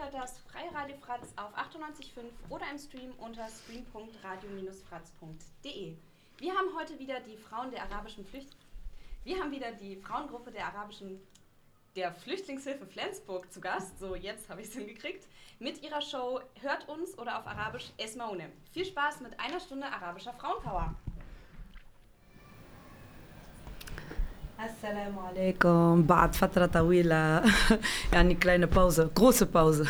hört das Freiradio Fratz auf 98.5 oder im Stream unter stream.radio-fratz.de. Wir haben heute wieder die Frauen der arabischen Flücht Wir haben wieder die Frauengruppe der arabischen der Flüchtlingshilfe Flensburg zu Gast. So, jetzt habe ich es hingekriegt. Mit ihrer Show Hört uns oder auf Arabisch Esmaune. Viel Spaß mit einer Stunde arabischer Frauenpower. السلام عليكم. بعد فترة طويلة يعني كلينا باوزة große باوزة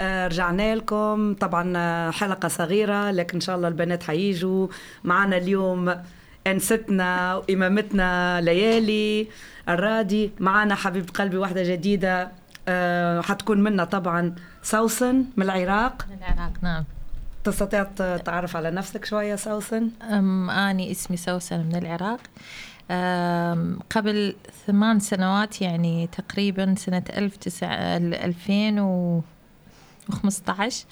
رجعنا لكم. طبعا حلقة صغيرة لكن إن شاء الله البنات حييجوا. معنا اليوم أنستنا وإمامتنا ليالي الرادي. معنا حبيبة قلبي واحدة جديدة أه حتكون منا طبعا سوسن من العراق. من العراق نعم. تستطيع تعرف على نفسك شوية سوسن؟ أم أني اسمي سوسن من العراق. قبل ثمان سنوات يعني تقريبا سنة ألف تسع ألفين و 15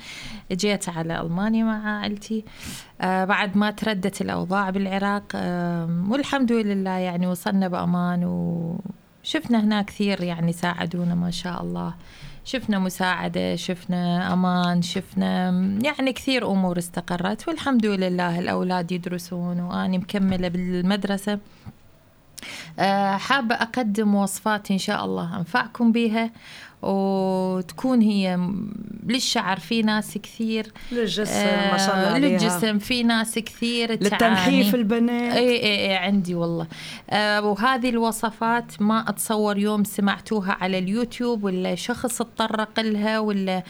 جيت على ألمانيا مع عائلتي. آه بعد ما تردت الأوضاع بالعراق آه والحمد لله يعني وصلنا بأمان وشفنا هنا كثير يعني ساعدونا ما شاء الله. شفنا مساعدة شفنا أمان شفنا يعني كثير أمور استقرت والحمد لله الأولاد يدرسون وأنا مكملة بالمدرسة. حابة أقدم وصفات إن شاء الله أنفعكم بها وتكون هي للشعر في ناس كثير للجسم آه ما شاء الله عليها. للجسم في ناس كثير للتنحيف البنات. إي إي, إي عندي والله. آه وهذه الوصفات ما أتصور يوم سمعتوها على اليوتيوب ولا شخص تطرق لها ولا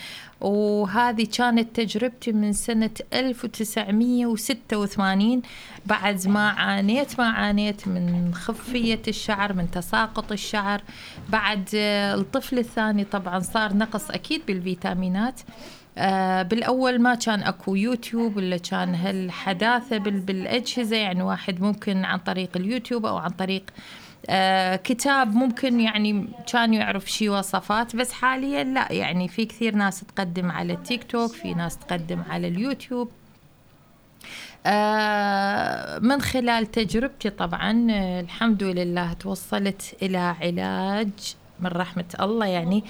وهذه كانت تجربتي من سنة 1986 بعد ما عانيت ما عانيت من خفية الشعر من تساقط الشعر. بعد الطفل الثاني طبعا صار نقص أكيد بالفيتامينات. آه بالأول ما كان أكو يوتيوب ولا كان هالحداثة بالأجهزة يعني واحد ممكن عن طريق اليوتيوب أو عن طريق آه كتاب ممكن يعني كان يعرف شي وصفات بس حاليا لا. يعني في كثير ناس تقدم على التيك توك في ناس تقدم على اليوتيوب. آه من خلال تجربتي طبعا آه الحمد لله توصلت إلى علاج من رحمة الله يعني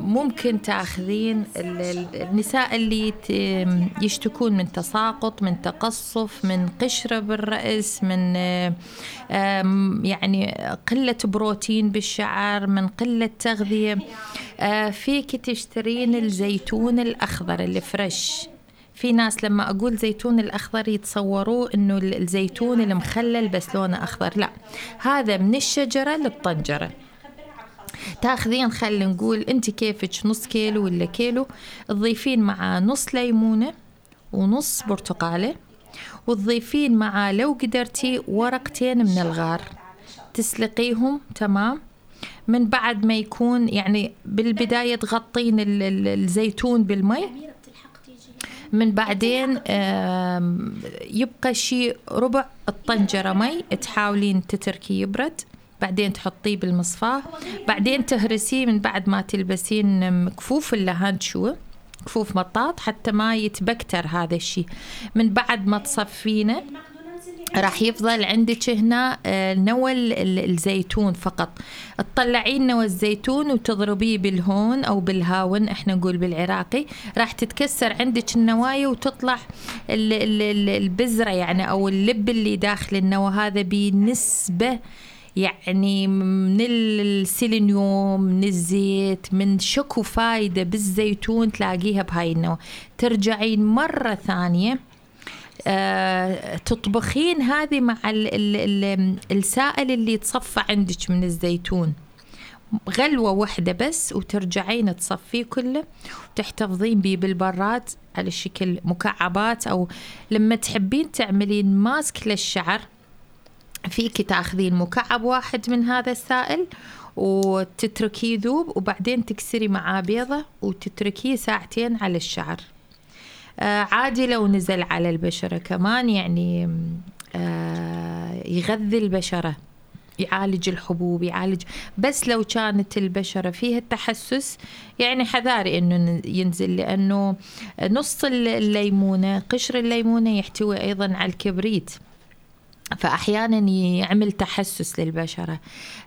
ممكن تاخذين النساء اللي يشتكون من تساقط من تقصف من قشرة بالرأس من يعني قلة بروتين بالشعر من قلة تغذية. فيك تشترين الزيتون الأخضر الفريش في ناس لما أقول زيتون الأخضر يتصوروه إنه الزيتون المخلل بس لونه أخضر لا. هذا من الشجرة للطنجرة. تاخذين خلينا نقول أنت كيفك نص كيلو ولا كيلو. تضيفين مع نص ليمونة ونص برتقالة. وتضيفين معاه لو قدرتي ورقتين من الغار. تسلقيهم تمام. من بعد ما يكون يعني بالبداية تغطين الزيتون بالمي. من بعدين يبقى شي ربع الطنجرة مي تحاولين تتركي يبرد بعدين تحطيه بالمصفاة بعدين تهرسيه من بعد ما تلبسين كفوف اللهانشوه كفوف مطاط حتى ما يتبكتر هذا الشيء من بعد ما تصفينه راح يفضل عندك هنا نوى الزيتون فقط. تطلعين نوى الزيتون وتضربيه بالهون أو بالهاون إحنا نقول بالعراقي. راح تتكسر عندك النوايا وتطلع البذره يعني أو اللب اللي داخل النوى هذا بنسبة يعني من السيلينيوم من الزيت من شكو فايدة بالزيتون تلاقيها بهاي النوع ترجعين مرة ثانية آه تطبخين هذه مع ال ال ال السائل اللي يتصفى عندك من الزيتون. غلوة واحدة بس وترجعين تصفيه كله وتحتفظين بيه بالبراد على شكل مكعبات أو لما تحبين تعملين ماسك للشعر فيك تاخذين مكعب واحد من هذا السائل وتتركيه يذوب وبعدين تكسري معاه بيضة وتتركيه ساعتين على الشعر. آه عادي لو نزل على البشرة كمان يعني آه يغذي البشرة يعالج الحبوب يعالج بس لو كانت البشرة فيها التحسس يعني حذاري إنه ينزل لأنه نص الليمونة قشر الليمونة يحتوي أيضا على الكبريت. فأحيانا يعمل تحسس للبشرة.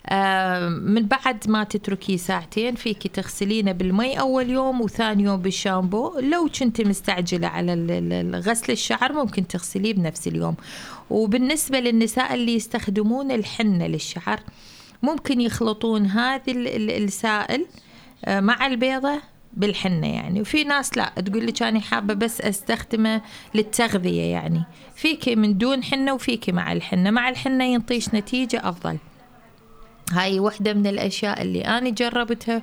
آه، من بعد ما تتركيه ساعتين فيك تغسلينه بالمي أول يوم وثاني يوم بالشامبو. لو كنت مستعجلة على غسل الشعر ممكن تغسليه بنفس اليوم. وبالنسبة للنساء اللي يستخدمون الحنة للشعر ممكن يخلطون هذه السائل آه، مع البيضة بالحنة يعني. وفي ناس لا تقول لك أنا حابة بس أستخدمه للتغذية يعني. فيكي من دون حنة وفيكي مع الحنة. مع الحنة ينطيش نتيجة أفضل. هاي وحدة من الأشياء اللي أنا جربتها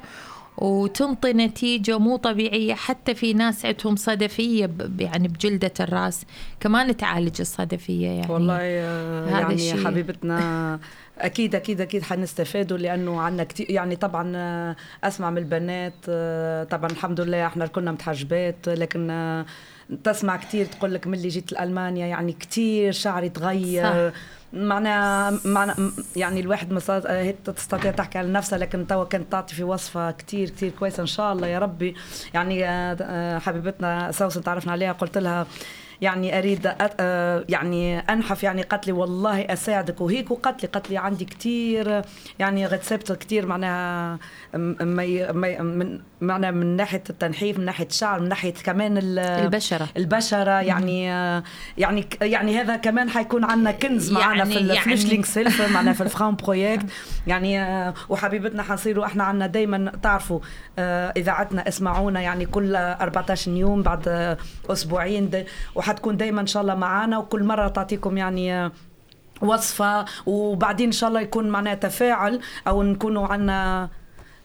وتنطي نتيجة مو طبيعية حتى في ناس عندهم صدفية يعني بجلدة الرأس كمان تعالج الصدفية يعني والله يعني الشيء. حبيبتنا أكيد أكيد أكيد حنستفادوا لأنه عندنا كثير يعني طبعا أسمع من البنات طبعا الحمد لله إحنا كنا متحجبات لكن تسمع كثير تقول لك ملي جيت لألمانيا يعني كثير شعري تغير صح. معناها معنى يعني الواحد هيك تستطيع تحكي على نفسها لكن توا كانت تعطي في وصفة كثير كثير كويسة إن شاء الله يا ربي يعني حبيبتنا سوسن تعرفنا عليها قلت لها يعني أريد يعني أنحف يعني قالت لي والله أساعدك. وهيك وقالت لي قالت لي عندي كثير يعني Rezepte كثير معناها من معناها من ناحية التنحيف من ناحية الشعر من ناحية كمان البشرة. البشرة. يعني يعني يعني هذا كمان حيكون عندنا كنز معنا يعني في ال Flüchtlings يعني Hilfe معنا في ال Frauen Projekt يعني وحبيبتنا حنصيروا إحنا عندنا دائما تعرفوا إذاعتنا اسمعونا يعني كل 14 يوم بعد أسبوعين. وحتكون دائما إن شاء الله معنا وكل مرة تعطيكم يعني وصفة وبعدين إن شاء الله يكون معناها تفاعل أو نكونوا عندنا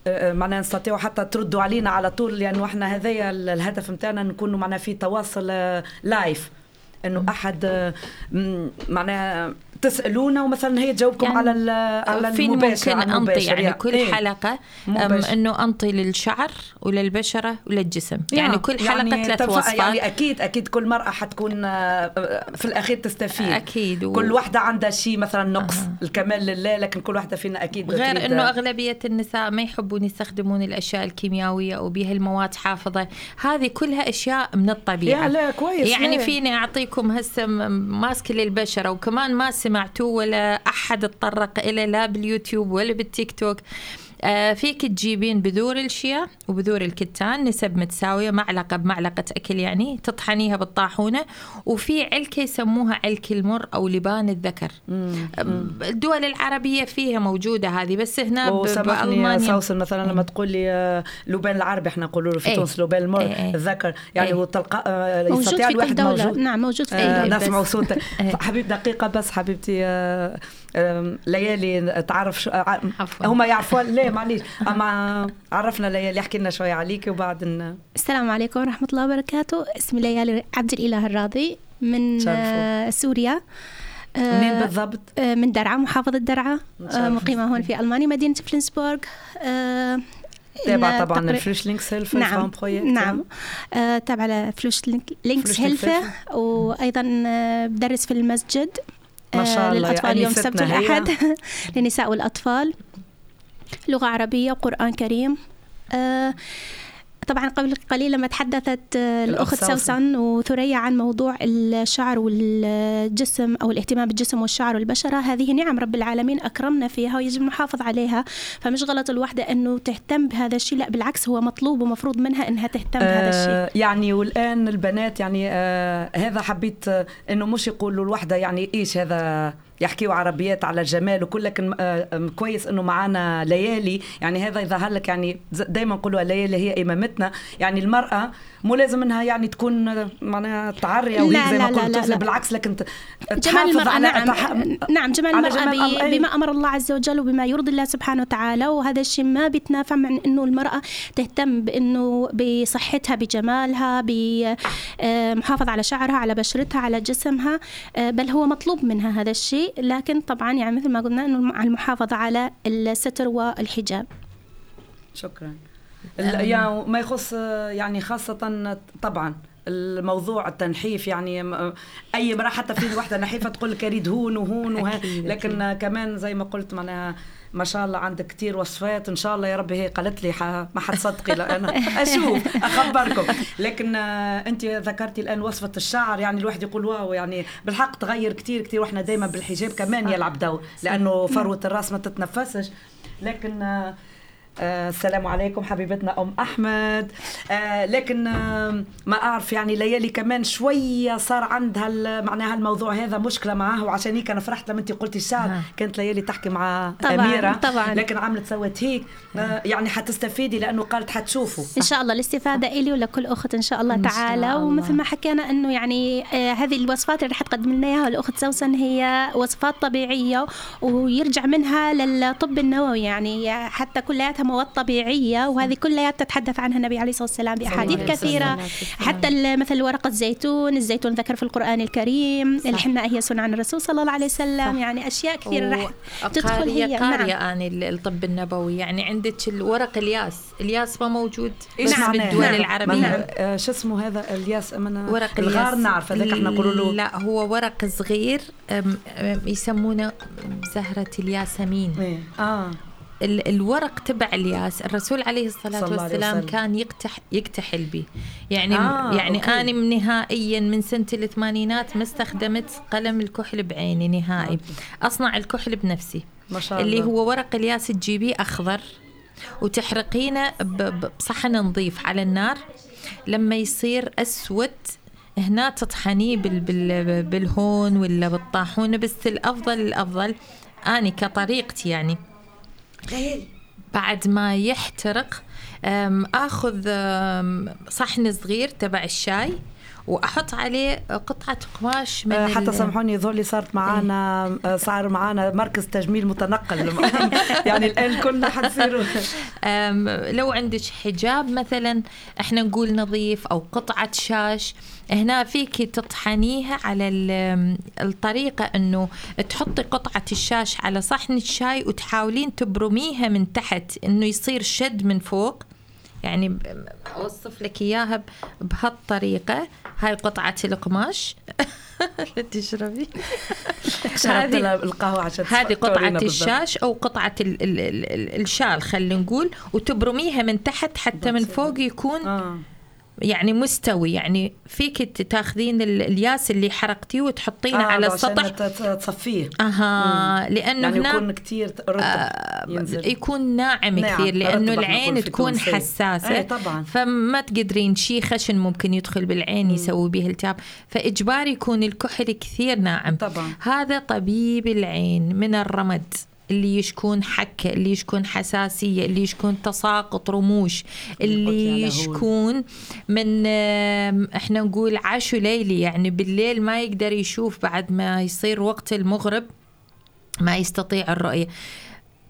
آه، معناها نستطيعوا حتى تردوا علينا على طول لأنه إحنا هذايا الهدف نتاعنا نكونوا معناها في تواصل لايف آه، إنه أحد معناها تسألونا ومثلا هي تجاوبكم يعني على على فين ممكن أنطي يعني, يعني كل إيه؟ حلقة إنه أنطي للشعر وللبشرة وللجسم. يعني, يعني كل حلقة يعني ثلاث وصفات يعني أكيد أكيد كل مرأة حتكون آه، في الأخير تستفيد. أكيد و... كل واحدة عندها شيء مثلا نقص أه. الكمال لله لكن كل واحدة فينا أكيد غير إنه أغلبية النساء ما يحبون يستخدمون الأشياء الكيميائية وبها المواد حافظة. هذه كلها أشياء من الطبيعة. يا لا كويس يعني. فيني اعطيكم هسه ماسك للبشره وكمان ما سمعتوه ولا أحد تطرق إليه لا باليوتيوب ولا بالتيك توك. آه فيك تجيبين بذور الشيا وبذور الكتان نسب متساوية معلقة بمعلقة أكل يعني تطحنيها بالطاحونة وفي علكة يسموها علك المر أو لبان الذكر. الدول العربية فيها موجودة هذه بس هنا بألمانيا. سوسن مثلا لما تقول لي آه، لبان العربي إحنا نقول له في إيه. تونس لبان المر إيه إيه. الذكر. يعني إيه. تلقى آه، يستطيع الواحد موجود. نعم موجود في آه نسمع صوت إيه. حبيب دقيقة بس حبيبتي آه ليالي تعرف شو هم يعرفوا لا معليش. أما عرفنا ليالي احكي لنا شوي عليك وبعد السلام عليكم ورحمة الله وبركاته. اسمي ليالي عبد الإله الراضي من آه سوريا. منين آه، بالضبط؟ آه من درعا محافظة درعا. مقيمة هون في ألمانيا مدينة فلنسبورغ آه تابع طبعا ال Flüchtlingshilfe نعم. نعم. آه تابع لفلوش لينكس هيلف وأيضا آه، بدرس في المسجد. ما شاء الله للأطفال يوم السبت والأحد للنساء والأطفال لغة عربية وقرآن كريم. آه طبعا قبل قليل لما تحدثت آه، الأخت سوسن وثريا عن موضوع الشعر والجسم أو الاهتمام بالجسم والشعر والبشرة. هذه نعم رب العالمين أكرمنا فيها ويجب نحافظ عليها. فمش غلط الوحدة أنه تهتم بهذا الشيء. لا بالعكس هو مطلوب ومفروض منها أنها تهتم بهذا الشيء. آه يعني والآن البنات يعني آه هذا حبيت آه أنه مش يقولوا الوحدة يعني إيش هذا يحكيوا عربيات على الجمال وكل لكن آه، كويس إنه معنا ليالي. يعني هذا يظهر لك يعني دائما نقولوا ليالي هي إمامتنا. يعني المرأة مو لازم إنها يعني تكون معناها تعري أو زي ما قلت لا. بالعكس لكن جمال المرأة على نعم تح... نعم جمال المرأة جمال بما أمر الله عز وجل وبما يرضي الله سبحانه وتعالى وهذا الشيء ما بيتنافى مع إنه المرأة تهتم بإنه بصحتها بجمالها بمحافظة على شعرها على بشرتها على جسمها آه، بل هو مطلوب منها هذا الشيء. لكن طبعا يعني مثل ما قلنا إنه المحافظة على الستر والحجاب. شكرا. يعني ما يخص يعني خاصة طبعا الموضوع التنحيف يعني أي امرأة حتى في واحدة نحيفة تقول لك أريد هون وهون وه... لكن. كمان زي ما قلت معناها ما شاء الله عندك كتير وصفات إن شاء الله يا ربي هي قالت لي. ما حتصدقي لا أنا أشوف أخبركم لكن آه، أنت ذكرتي الآن وصفة الشعر يعني الواحد يقول واو يعني بالحق تغير كتير كتير وإحنا دائما بالحجاب كمان يلعب دور لأنه فروة الرأس ما تتنفسش لكن آه آه السلام عليكم حبيبتنا أم أحمد. آه لكن آه ما أعرف يعني ليالي كمان شوية صار عندها معناها الموضوع هذا مشكلة معاه وعشان هيك أنا فرحت لما انت قلتي الشعر. كانت ليالي تحكي مع طبعاً أميرة. طبعاً. لكن عملت سوت هيك. آه يعني حتستفيدي لأنه قالت حتشوفوا. إن شاء الله الاستفادة إلي ولكل أخت إن شاء الله إن شاء تعالى. الله. ومثل ما حكينا إنه يعني آه هذه الوصفات اللي رح تقدم لنا إياها الأخت سوسن هي وصفات طبيعية ويرجع منها للطب النووي يعني حتى كلياتها مواد طبيعيه وهذه كلياتها تتحدث عنها النبي عليه الصلاة والسلام باحاديث الله عليه كثيرة. وسلم. حتى ال- مثل ورق الزيتون الزيتون ذكر في القرآن الكريم الحناء هي سنن عن الرسول صلى الله عليه وسلم. يعني أشياء كثيرة رح تدخل هي. قارية نعم. أنا ال- الطب النبوي. يعني عندك الورق الياس. الياس ما موجود إيش بس معناه؟ بالدول نعم. العربية. آه شو اسمه هذا؟ الياس من ورق الغار نعرف هذاك إحنا نقولوا له. لا هو ورق صغير يسمونه زهرة الياسمين. إيه. ال- الورق تبع الياس. الرسول عليه الصلاة عليه والسلام وسلم. كان يقتح يكتحل به. يعني آه، يعني أوكي. أنا نهائيا من سنة الثمانينات ما استخدمت قلم الكحل بعيني نهائي. أصنع الكحل بنفسي. ما شاء الله. اللي هو ورق الياس تجيبيه أخضر وتحرقينه بصحن نظيف على النار. لما يصير أسود هنا تطحنيه بال بال بالهون ولا بالطاحونة بس الأفضل الأفضل أنا كطريقتي يعني. بعد ما يحترق آخذ صحن صغير تبع الشاي. وأحط عليه قطعة قماش من آه، حتى سامحوني ذولي صارت معانا آه، صار معانا مركز تجميل متنقل. يعني الآن كلنا حنصيروا أم، لو عندك حجاب مثلا إحنا نقول نظيف أو قطعة شاش هنا فيك تطحنيها على ال- الطريقة إنه تحطي قطعة الشاش على صحن الشاي وتحاولين تبرميها من تحت إنه يصير شد من فوق. يعني أوصف لك إياها بهالطريقة. هاي قطعة القماش. تشربي. هذه- القهوة عشان هذه بالضبط. الشاش ال ال ال ال الشال خلينا نقول. وتبرميها من تحت حتى من فوق يكون آه. يعني مستوي يعني فيك تاخذين ال- الياس اللي حرقتيه وتحطينه آه، على السطح. تصفيه. أها لأنه يعني هنا يكون كتير رطب ينزل. يكون ناعم, ناعم، كثير لأنه العين تكون. حساسة. اي طبعا. فما تقدرين شيء خشن ممكن يدخل بالعين يسوي به التهاب. فاجباري يكون الكحل كثير ناعم. طبعا. هذا طبيب العين من الرمد. اللي يشكون حكة اللي يشكون حساسية اللي يشكون تساقط رموش اللي. يشكون من إحنا نقول عاشو ليلي. يعني بالليل ما يقدر يشوف بعد ما يصير وقت المغرب ما يستطيع الرؤية.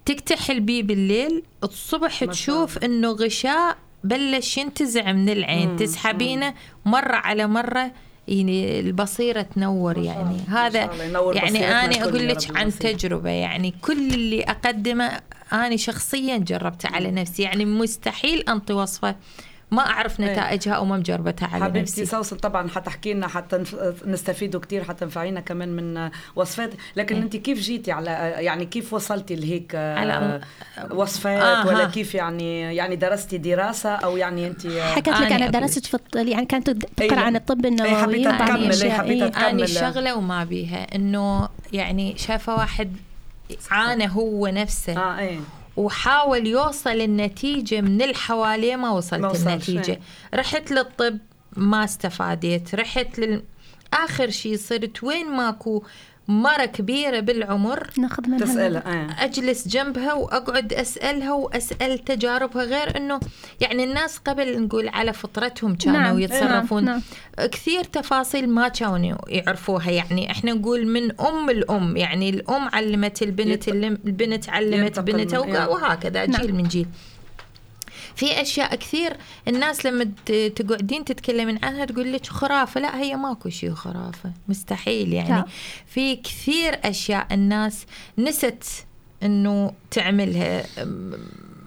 تكتحل بيه بالليل الصبح تشوف إنه غشاء بلش ينتزع من العين. تسحبينه مرة على مرة يعني البصيرة تنور يعني. هذا يعني أقول يا لك عن. تجربة يعني. كل اللي أقدمه أنا شخصيا جربته على نفسي. يعني مستحيل أنطي وصفة ما أعرف إيه. نتائجها أو ما مجربتها على حبيبتي نفسي سوسن طبعا حتحكي لنا حتى نستفيدوا كتير حتنفعينا كمان من وصفات لكن إيه. أنت كيف جيتي على يعني كيف وصلتي لهيك على- وصفات آه، ولا ها. كيف يعني يعني درستي دراسة أو يعني أنت حكت لك أنا أنا درست في الط- يعني كانت تقرا لا. عن الطب النووي حبيت أكمل، أي الأشياء. حبيت إيه. أكمل. أنا شغلة وما بيها إنه يعني شافه واحد عانى هو نفسه آه إيه وحاول يوصل النتيجة من اللي حواليه ما وصلت ما النتيجة. إيه. رحت للطب ما استفاديت. رحت لل... آخر شيء صرت وين ماكو مرة كبيرة بالعمر. ناخذ منها تسألها إيه أجلس جنبها وأقعد أسألها وأسأل تجاربها غير أنه يعني الناس قبل نقول على فطرتهم كانوا نعم، يتصرفون. نعم، كثير تفاصيل ما كانوا يعرفوها. يعني إحنا نقول من أم الام يعني الأم علمت البنت يت- البنت علمت بنتها. وهكذا نعم. جيل من جيل. في أشياء كثير الناس لما تقعدين تتكلمين عنها تقول لك خرافة. لا هي ماكو شيء خرافة. مستحيل يعني. في كثير أشياء الناس نست إنه تعملها.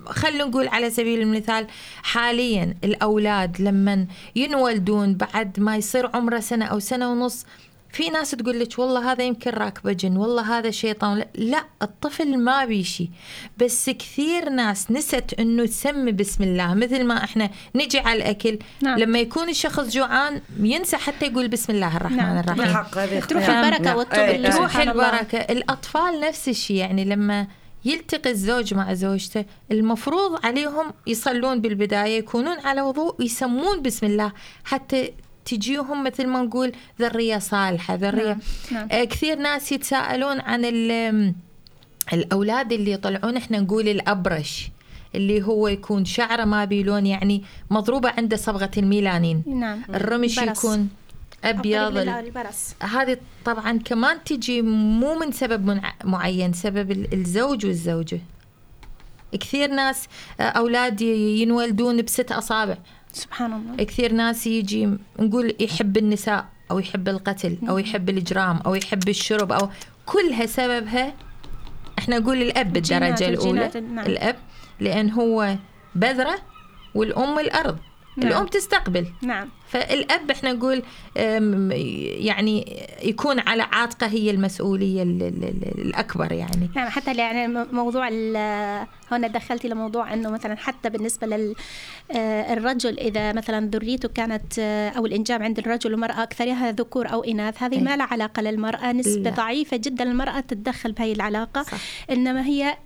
خلينا نقول على سبيل المثال حاليا الأولاد لما ينولدون بعد ما يصير عمره سنة أو سنة ونص في ناس تقول لك والله هذا يمكن راكبه جن والله هذا شيطان لا الطفل ما بيشي بس كثير ناس نست إنه تسمي بسم الله مثل ما إحنا نجي على الأكل نعم. لما يكون الشخص جوعان ينسى حتى يقول بسم الله الرحمن نعم. الرحيم هذه تروح نعم. البركة نعم. والطب إيه،. تروح. البركة الأطفال نفس الشيء يعني لما يلتقي الزوج مع زوجته المفروض عليهم يصلون بالبداية يكونون على وضوء ويسمون بسم الله حتى تجيهم مثل ما نقول ذرية صالحة ذرية. نعم، نعم. آه كثير ناس يتساءلون عن ال- الأولاد اللي يطلعون إحنا نقول الأبرش اللي هو يكون شعره ما بيلون يعني مضروبة عنده صبغة الميلانين. نعم. الرمش برص. يكون أبيض. ال- البرص هذه طبعا كمان تجي مو من سبب معين سبب ال- الزوج والزوجة. كثير ناس آه، أولاد ي- ينولدون بست أصابع. سبحان الله. كثير ناس يجي نقول يحب النساء أو يحب القتل أو يحب الإجرام أو يحب الشرب أو كلها سببها إحنا نقول بالدرجة الأولى. الجينات، نعم. الأب لأن هو بذرة والأم الأرض. نعم. الأم تستقبل. نعم. فالأب إحنا نقول يعني يكون على عاتقه هي المسؤولية ال- ال- ال- الأكبر يعني نعم حتى يعني موضوع هنا دخلتي لموضوع إنه مثلا حتى بالنسبة للرجل إذا مثلا ذريته كانت آه، أو الإنجاب عند الرجل والمراه اكثرها ذكور أو إناث هذه أي. ما لها علاقة للمرأة نسبة لا. ضعيفة جدا المراه تتدخل بهي العلاقة صح. إنما هي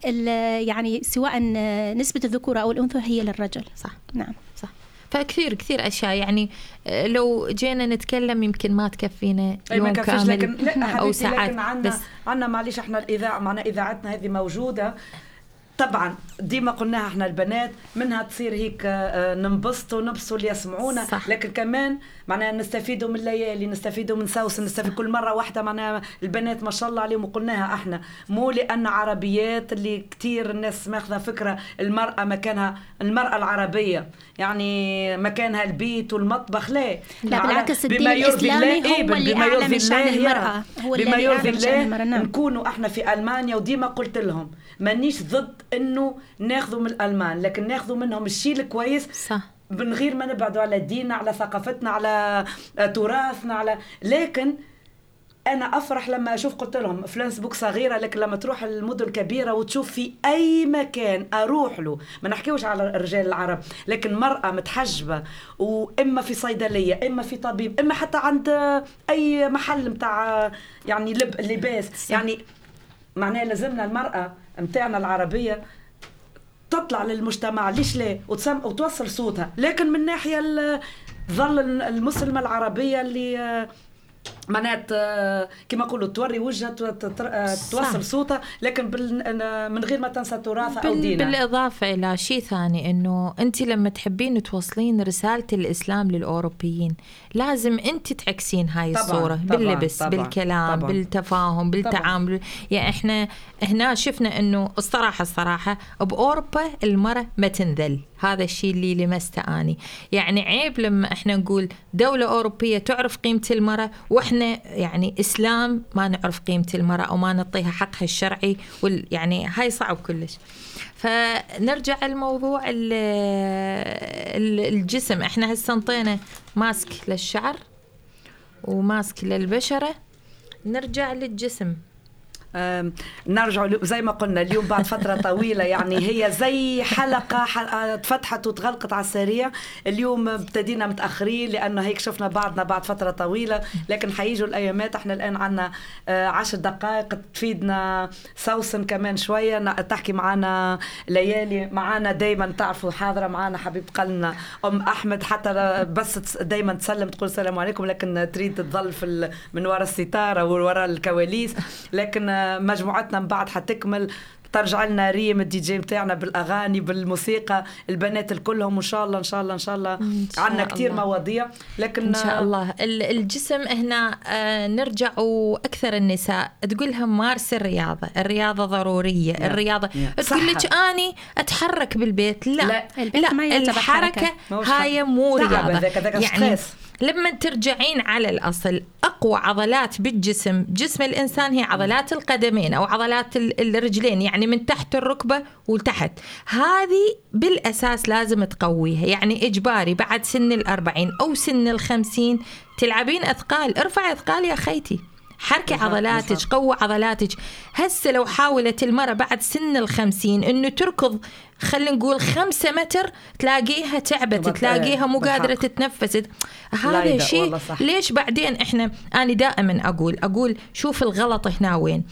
يعني سواء آه، نسبة الذكوره أو الأنثى هي للرجل صح نعم فكثير كثير أشياء. يعني آه، لو جينا نتكلم يمكن ما تكفينا ما يوم كفيش كامل لكن لا أو ساعات لكن عندنا بس عندنا معليش إحنا الاذاعه معنا إذاعتنا هذه موجودة. طبعا ديما قلناها إحنا البنات منها تصير هيك آه، ننبسطوا نبسطوا اللي يسمعونا. صح. لكن كمان معناها نستفيدوا من الليالي نستفيدوا من سوس نستفيد كل مرة واحدة. معناها البنات ما شاء الله عليهم وقلناها إحنا. مو لأن عربيات اللي كتير الناس ماخذة فكرة المرأة مكانها المرأة العربية. يعني مكانها البيت والمطبخ لا. لا، بالعكس الدين إيه، هو اللي بما يرضي الله يا المرأة. هو بما يرضي الله. نكونوا إحنا في ألمانيا وديما قلت لهم مانيش ضد إنه ناخذوا من الألمان لكن ناخذوا منهم الشيء الكويس صح. من غير ما نبعدوا على ديننا على ثقافتنا على تراثنا على لكن أنا أفرح لما أشوف قلت لهم فلانسبوك صغيرة لكن لما تروح المدن الكبيره وتشوف في أي مكان أروح له ما نحكيوش على الرجال العرب لكن مرأة متحجبة وإما في صيدلية إما في طبيب إما حتى عند أي محل متاع آه، يعني لب لباس. يعني معناها لازمنا المرأة متاعنا العربية تطلع للمجتمع ليش لا؟ وتسم وتوصل صوتها. لكن من ناحية ال- ظل المسلمة العربية اللي آه، معنات كما نقولوا توري تتر- آه، توصل صوتها لكن من غير ما تنسى تراثها أو. دينها بالإضافة إلى شيء ثاني إنه أنت لما تحبين توصلين رسالة الإسلام للأوروبيين لازم أنت تعكسين هاي طبعاً، الصورة طبعاً، باللبس طبعاً، بالكلام طبعاً. بالتفاهم بالتعامل يعني إحنا هنا شفنا إنه الصراحة الصراحة بأوروبا المرأة ما تنذل هذا الشيء اللي لمسته أني يعني عيب لما إحنا نقول دولة أوروبية تعرف قيمة المرأة وإحنا يعني إسلام ما نعرف قيمة المرأة أو ما نعطيها حقها الشرعي وال يعني هاي صعب كلش. فنرجع الموضوع الجسم. إحنا هسه انطينا ماسك للشعر وماسك للبشرة. نرجع للجسم. نرجع زي ما قلنا اليوم بعد فترة طويلة يعني هي زي حلقة آه، اتفتحت وتغلقت على السريع. اليوم ابتدينا متأخرين لأنه هيك شفنا بعضنا بعد فترة طويلة. لكن حييجوا الأيامات إحنا الآن عنا آه، عشر دقائق تفيدنا. سوسن كمان شوية تحكي معنا ليالي معنا دايما تعرفوا حاضرة معنا حبيب قلبنا أم أحمد. حتى بس دايما تسلم تقول السلام عليكم لكن تريد تظل من وراء الستارة وراء الكواليس. لكن آه، مجموعتنا من بعد حتكمل ترجع لنا ريم الدي جي بتاعنا بالأغاني بالموسيقى البنات الكلهم إن شاء الله إن شاء الله إن شاء الله عندنا كثير. مواضيع لكن إن شاء الله ال- الجسم هنا آه، نرجع وأكثر النساء تقولها مارس الرياضة الرياضة ضرورية يا. الرياضة يا. تقول لك. أني أتحرك بالبيت لا لا. البيت لا ما الحركة هاي. مو تعب رياضة هذاك- هذاك يعني. لما ترجعين على الأصل أقوى عضلات بالجسم جسم الإنسان هي عضلات القدمين أو عضلات ال- الرجلين يعني من تحت الركبة وتحت هذه بالأساس لازم تقويها يعني إجباري بعد سن الأربعين أو سن الخمسين تلعبين أثقال. ارفعي أثقال يا خيتي. حركي عضلاتك. قوة عضلاتك هسه لو حاولت المرأة بعد سن الخمسين إنه تركض خلينا نقول خمسة متر تلاقيها تعبت تلاقيها مو بالحق. قادرة تتنفس هذا شيء. ليش بعدين إحنا أنا دائما أقول أقول شوف الغلط هنا وين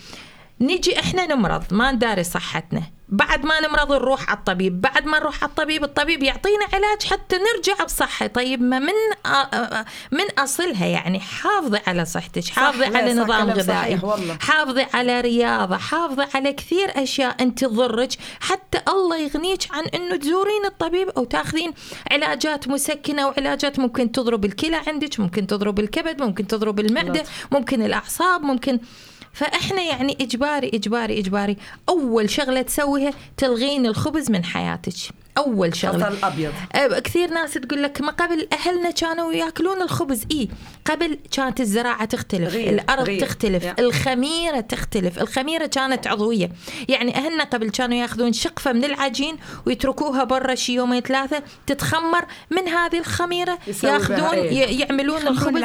نجي إحنا نمرض ما نداري صحتنا. بعد ما نمرض نروح على الطبيب بعد ما نروح على الطبيب الطبيب يعطينا علاج حتى نرجع بصحة. طيب ما من آ- آ- من أصلها يعني حافظي على صحتك حافظي على نظام غذائي. حافظي على رياضة حافظي على كثير أشياء أنت تضرك حتى الله يغنيك عن أنه تزورين الطبيب أو تأخذين علاجات مسكنة وعلاجات ممكن تضرب الكلى عندك ممكن تضرب الكبد ممكن تضرب المعدة ممكن الأعصاب ممكن فإحنا يعني إجباري إجباري إجباري أول شغلة تسويها تلغين الخبز من حياتك. أول شغلة خاصة الأبيض كثير ناس تقول لك ما قبل أهلنا كانوا يأكلون الخبز إي قبل كانت الزراعة تختلف غير، الأرض غير. تختلف يا. الخميرة تختلف الخميرة كانت عضوية يعني أهلنا قبل كانوا يأخذون شقفة من العجين ويتركوها برا شي يومين ثلاثة تتخمر من هذه الخميرة يأخذون. ي- يعملون الخبز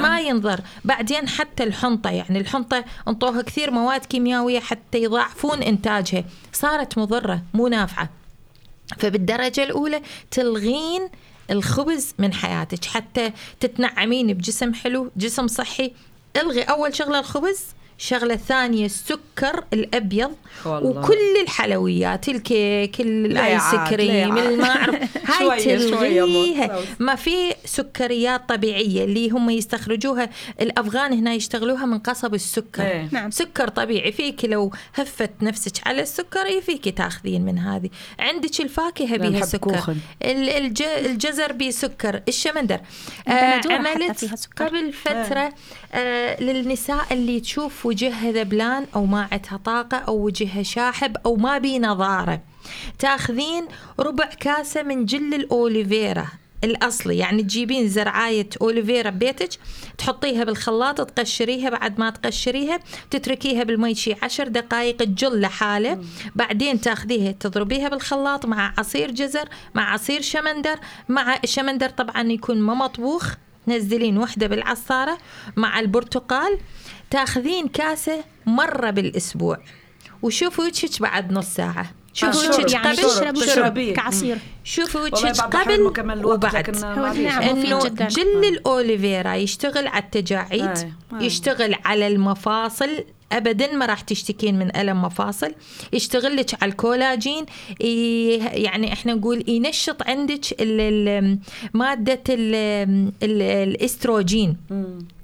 ما. ينظر بعدين حتى الحنطة يعني الحنطة أنطوها كثير مواد كيميائية حتى يضاعفون إنتاجها صارت مضرة مو نافعة فبالدرجة الأولى تلغين الخبز من حياتك. حتى تتنعمين بجسم حلو جسم صحي. الغي أول شغلة الخبز الشغلة الثانية السكر الأبيض والله. وكل الحلويات الكيك الآيس كريم. ما أعرف هاي تلغيها. ما في سكريات طبيعية اللي هم يستخرجوها الأفغان هنا يشتغلوها من قصب السكر. إيه. نعم. سكر طبيعي فيك لو هفت نفسك على السكر إيه فيك تاخذين من هذه. عندك الفاكهة بيها سكر. الج... الجزر بيه سكر. الشمندر. آه البندورة حتى عملت سكر. قبل فترة آه للنساء اللي تشوف وجهها ذبلان أو ما عندها طاقة أو وجهها شاحب أو ما بي نظارة. تاخذين ربع كاسة من جل الأوليفيرا الأصلي يعني تجيبين زرعاية أوليفيرا ببيتك تحطيها بالخلاط تقشريها بعد ما تقشريها تتركيها بالمي شي عشر دقائق تجل لحاله بعدين تاخذيها تضربيها بالخلاط مع عصير جزر مع عصير شمندر مع الشمندر طبعا يكون ما مطبوخ. تنزلين وحدة بالعصارة مع البرتقال تاخذين كاسة مرة بالأسبوع. وشوفوا وجهك بعد نص ساعة. شوفوا شرب. وجهك يعني قبل تشربوا شرب. شرب شربيه. كعصير شوفوا وجهك قبل وبعد. نعم. إنه. جل الأوليفيرا يشتغل على التجاعيد أي. أي. يشتغل على المفاصل ابدا ما راح تشتكين من ألم مفاصل يشتغل لك على الكولاجين يعني إحنا نقول ينشط عندك مادة ال- ال- الإستروجين.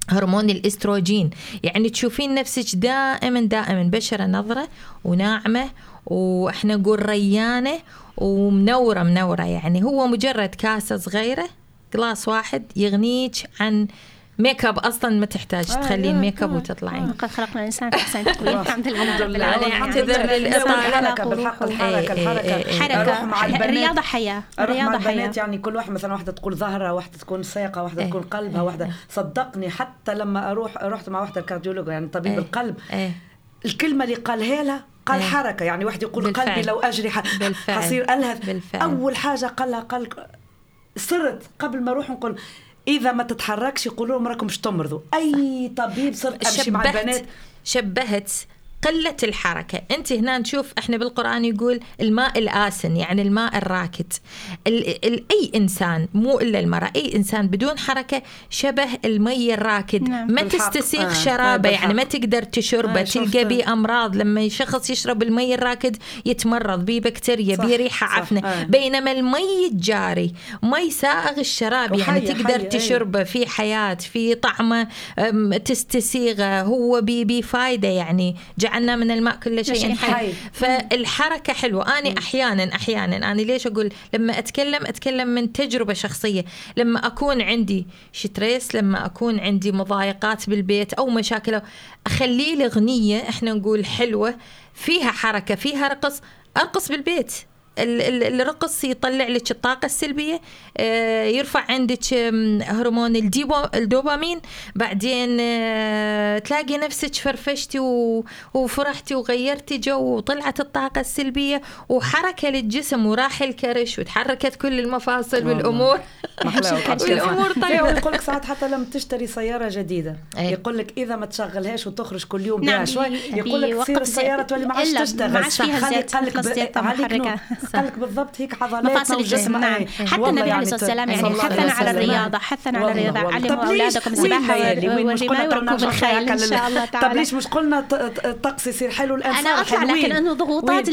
هرمون الإستروجين يعني تشوفين نفسك دائما دائما بشرة نظرة وناعمة وإحنا نقول ريانة ومنورة منورة يعني. هو مجرد كاسة صغيرة Glas واحد يغنيك عن make up أصلا ما تحتاج آه، تخلين لا، make up آه، وتطلعين. لقد خلقنا الإنسان في أحسن تقويم. الحمد لله. الحمد اعتذر. الحركة بالحق الحركة إيه، إيه، الحركة إيه. البنات. الرياضة حياة. أروح مع الرياضة البنات يعني كل واحد مثلا واحدة تقول ظهرها واحدة تكون ساقه واحدة إيه. تكون قلبها واحدة. صدقني حتى لما أروح رحت مع واحدة ال Kardiologe يعني طبيب إيه. القلب. إيه. الكلمة اللي قالها لها قال إيه. حركة يعني واحد يقول بالفعل. قلبي لو أجري. حصير الهث بالفعل. أول حاجة قالها قال صرت قبل ما أروح نقول إذا ما تتحركش يقولوا لهم راكم مش تمرضوا أي طبيب صرت أمشي مع البنات شبهت قلة الحركة أنت هنا نشوف إحنا بالقرآن يقول الماء الآسن يعني الماء الراكد ال ال أي إنسان مو إلا المرأة أي إنسان بدون حركة شبه المي الراكد نعم. ما بالحق. تستسيغ آه، شرابة آه، يعني ما. تقدر تشربه آه،. تلقى بيه أمراض لما شخص يشرب المي الراكد يتمرض بيه بكتيريا صح، بيه ريحة صح، عفنة آه. بينما المي الجاري مي سائغ الشراب يعني تقدر حي، أي. تشرب في حياة في طعمة تستسيغه هو بي بفايدة يعني جعلنا من الماء كل شيء حي. حي. فالحركة حلوة. أنا أحيانا أحيانا أنا ليش أقول لما أتكلم أتكلم من تجربة شخصية. لما أكون عندي stress لما أكون عندي مضايقات بالبيت أو مشاكل أخلي لي أغنية إحنا نقول حلوة فيها حركة فيها رقص أرقص بالبيت. ال- ال- الرقص يطلع لك الطاقة السلبية آه، يرفع عندك هرمون الدوبامين بعدين آه، تلاقي نفسك فرفشتي و- وفرحتي وغيرتي جو وطلعت الطاقة السلبية وحركة للجسم وراح الكرش وتحركت كل المفاصل. والأمور محلاوة والأمور طيبة يقول لك ساعات حتى لما تشتري سيارة جديدة أي. يقول لك إذا ما تشغلهاش وتخرج كل يوم بها نعم، شوي يقول لك تصير السيارة. تولي ما عادش تشتغل ما عادش فيها خلي زيت عليك قلبك بالضبط هيك عضلات مفاصل الجسم. نعم. حتى النبي عليه الصلاة والسلام يعني حثنا على الرياضة حثنا على الرياضة. علموا أولادكم السباحه والرمايه وركوب الخيل؟ إن شاء الله طب تعالى ليش مش قلنا الطقس يصير حلو الان أنا اطلع. لكن إنه ضغوطات آه.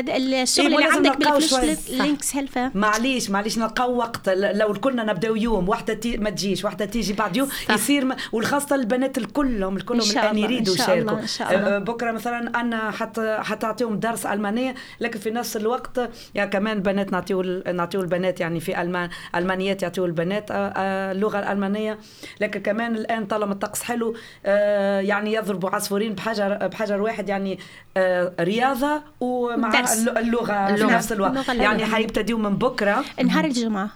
ال- الشغل إيه، اللي عندك بالفلوس. صح. lingshilfe معليش معليش نلقاو وقت. لو كنا نبداو يوم واحدة ما تجيش واحدة تيجي بعد يوم صح. يصير م... والخاصة البنات الكلهم الكلهم الآن يريدوا يشاركوا. آه، بكرة مثلا أنا حتعطيهم درس ألمانية لكن في نفس الوقت يعني كمان بنات نعطيو نعطيو البنات يعني في المان ألمانيات يعطيو البنات آه، آه، اللغة الألمانية. لكن كمان الآن طالما الطقس حلو آه، يعني يضربوا عصفورين بحجر بحجر واحد يعني رياضة ومع اللغة في اللغة. نفس الوقت. يعني. حيبتديوا من بكرة. نهار الجمعة.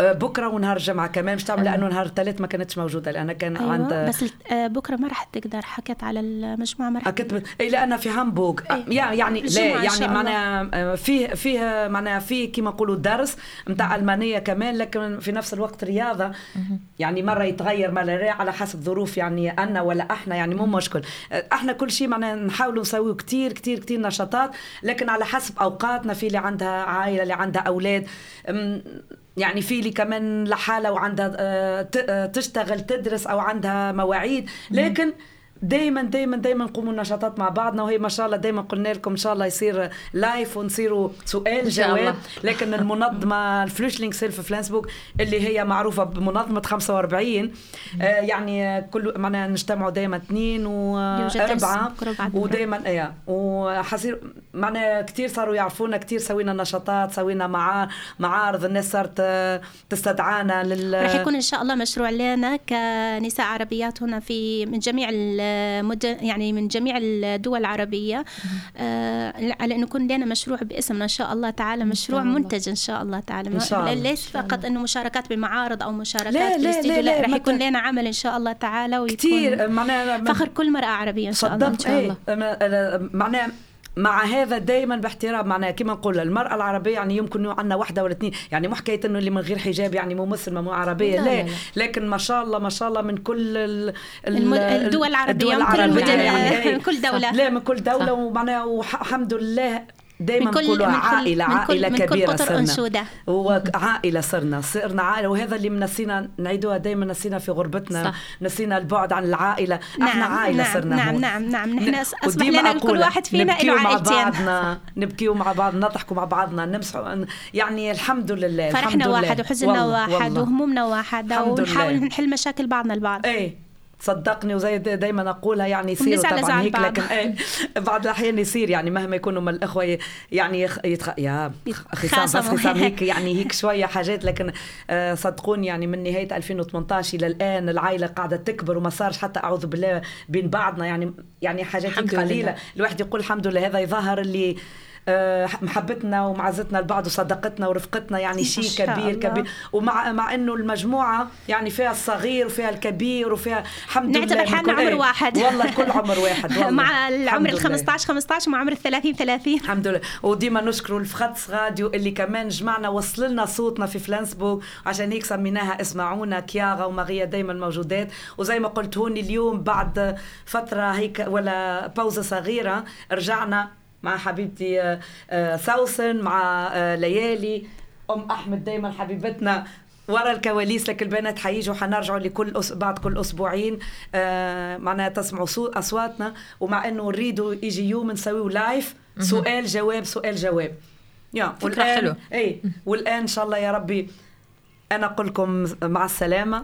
بكرة ونهار الجمعة كمان مش تعمل لأنه نهار الثلاث ما كانتش موجودة لأن كان أيوه عند بس آه، بكرة ما راح تقدر حكت على المجموعة ما راح كتب إي لأن في هامبورغ. يا يعني لا يعني. معناها آه، فيه فيه معناها فيه كما نقولوا درس نتاع ألمانية كمان لكن في نفس الوقت رياضة. يعني مرة يتغير مرة على حسب ظروف يعني أنا ولا أحنا يعني مو مشكل. آه، أحنا كل شيء معناها نحاولوا نسويه كتير كتير كتير نشاطات لكن على حسب أوقاتنا في اللي عندها عائلة اللي عندها أولاد. يعني في اللي كمان لحالها وعندها آه، آه، تشتغل تدرس أو عندها مواعيد. لكن دائما دائما دائما نقوموا النشاطات مع بعضنا وهي ما شاء الله دائما قلنا لكم إن شاء الله يصير live ونصيروا سؤال جواب. لكن المنظمة ال Flüchtlingshilfe Flensburg اللي هي معروفة بمنظمة 45 آه يعني كل معناها نجتمعوا دائما اثنين واربعه ودائما إيه وحصير معناها كثير صاروا يعرفونا كثير سوينا نشاطات سوينا مع معارض الناس صارت تستدعانا لل راح يكون إن شاء الله مشروع لنا كنساء عربيات هنا في من جميع المدن يعني من جميع الدول العربية آه على انه يكون لنا مشروع باسمنا إن شاء الله تعالى مشروع الله. منتج إن شاء الله تعالى إن شاء الله. ليس فقط إنه مشاركات بمعارض أو مشاركات لا، لا، بالاستديو لا، لا، لا راح ما يكون لنا عمل إن شاء الله تعالى ويكون كثير معناها فخر كل مرأة عربية إن شاء الله صدقت شاء الله. إيه معناها مع هذا دائما باحترام معناها كما نقول المرأة العربية يعني يمكن عندنا واحدة ولا اثنين يعني مو حكاية إنه اللي من غير حجاب يعني مو مسلمة مو عربية لا، لا, لا،. لكن ما شاء الله ما شاء الله من كل ال ال الدول العربية الدول من كل يعني. من كل دولة لا من كل دولة. ومعناها والحمد لله دائما من كل نقولوا من كل عائلة من كل عائلة من كل كبيرة قطر صرنا أنشودة وعائله صرنا صرنا عائلة وهذا اللي منسينا نعيدوها دائما نسينا في غربتنا صح. نسينا البعد عن العائلة إحنا عائلة نعم صرنا نعم هون. نعم نعم نحن وديما لنا كل واحد فينا له نبكيو مع عائلتين بعضنا نبكيو مع بعض نضحكوا مع بعضنا نمسحوا يعني الحمد لله الحمد فرحنا لله. واحد وحزننا واحد. وهمومنا واحد الحمد ونحاول. نحل مشاكل بعضنا البعض إيه صدقني وزي دائما أقولها يعني ونزعل طبعا هيك بعض. لكن إيه بعض الأحيان يصير يعني مهما يكونوا من الإخوة يعني يخ... يتخ... يا خصام بس. خصام هيك يعني هيك شوية حاجات لكن آه صدقوني يعني من نهاية 2018 إلى الآن العائلة قاعدة تكبر وما صارش حتى أعوذ بالله بين بعضنا يعني يعني حاجات قليلة. الواحد يقول الحمد لله هذا يظهر اللي محبتنا ومعزتنا لبعض وصداقتنا ورفقتنا يعني شيء كبير. كبير. ومع مع إنه المجموعة يعني فيها الصغير وفيها الكبير وفيها الحمد نعتبر لله من حالنا كل- عمر إيه، واحد. والله الكل عمر واحد والله. مع العمر ال لله. 15 15 مع عمر ال 30 30 الحمد لله. وديما نشكروا الفخاتس راديو اللي كمان جمعنا وصل لنا صوتنا في فلانسبورغ. عشان هيك سميناها اسمعونا كياغا وماريا دايما موجودات. وزي ما قلت هوني اليوم بعد فترة هيك ولا باوزة صغيرة رجعنا مع حبيبتي آه، آه، سوسن مع آه، ليالي. أم أحمد دايما حبيبتنا ورا الكواليس لك البنات حيجوا حنرجعوا لكل أس... بعد كل أسبوعين. آه معناها تسمعوا صو... أصواتنا. ومع إنه نريدوا يجي يوم نسويه لايف سؤال جواب سؤال جواب. يا حلوة. اي والآن إن شاء الله يا ربي أنا أقول لكم مع السلامة.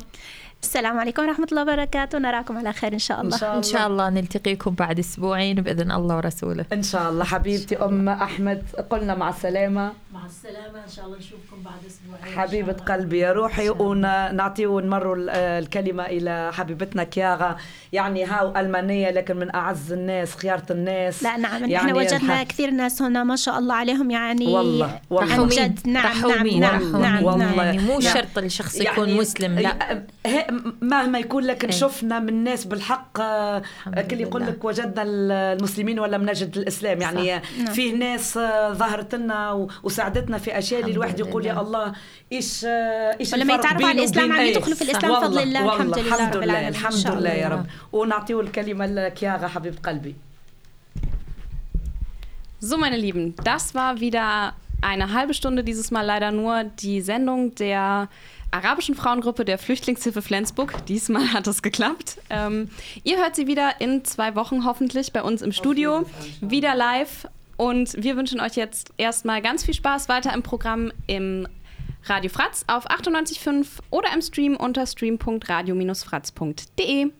السلام عليكم ورحمة الله وبركاته. نراكم على خير إن شاء الله. إن شاء إن شاء الله. نلتقيكم بعد أسبوعين بإذن الله ورسوله. إن شاء الله. حبيبتي أم أحمد قلنا مع السلامة. مع السلامة. إن شاء الله نشوفكم بعد أسبوعين إن حبيبة شاء الله. قلبي يا روحي إن الله. ونمروا ال- الكلمة إلى حبيبتنا كياغا. يعني هاو ألمانية لكن من أعز الناس خيارة الناس. لا نعم يعني إحنا وجدنا الح- كثير ناس هنا ما شاء الله عليهم. يعني والله والله. عن جد. نعم نعم رحومين نعم رحومين. نعم, والله. نعم. يعني مو نعم. شرط الشخص يكون مسلم لا. هي- مهما يكون لكن إيه. شفنا من ناس بالحق آه، كل يقول. لك وجدنا المسلمين ولا نجد الإسلام يعني آه، نعم. فيه ناس آه، ظهرت لنا وساعدتنا في أشياء اللي الواحد يقول يا لله. الله إيش آه، إيش ولما الفرق يتعرفوا على وبين عم إيه؟ يدخلوا في الإسلام بفضل والله- الله، والله الحمد لله الحمد لله الحمد لله يا. رب ونعطيه الكلمة لكياغا حبيب قلبي So, meine Lieben, das war wieder eine halbe Stunde, dieses Mal leider nur die Sendung der arabischen Frauengruppe der Flüchtlingshilfe Flensburg. Diesmal hat es geklappt. Ähm, ihr hört sie wieder in zwei Wochen hoffentlich bei uns im Studio, wieder live. Und wir wünschen euch jetzt erstmal ganz viel Spaß weiter im Programm im Radio Fratz auf 98.5 oder im Stream unter stream.radio-fratz.de.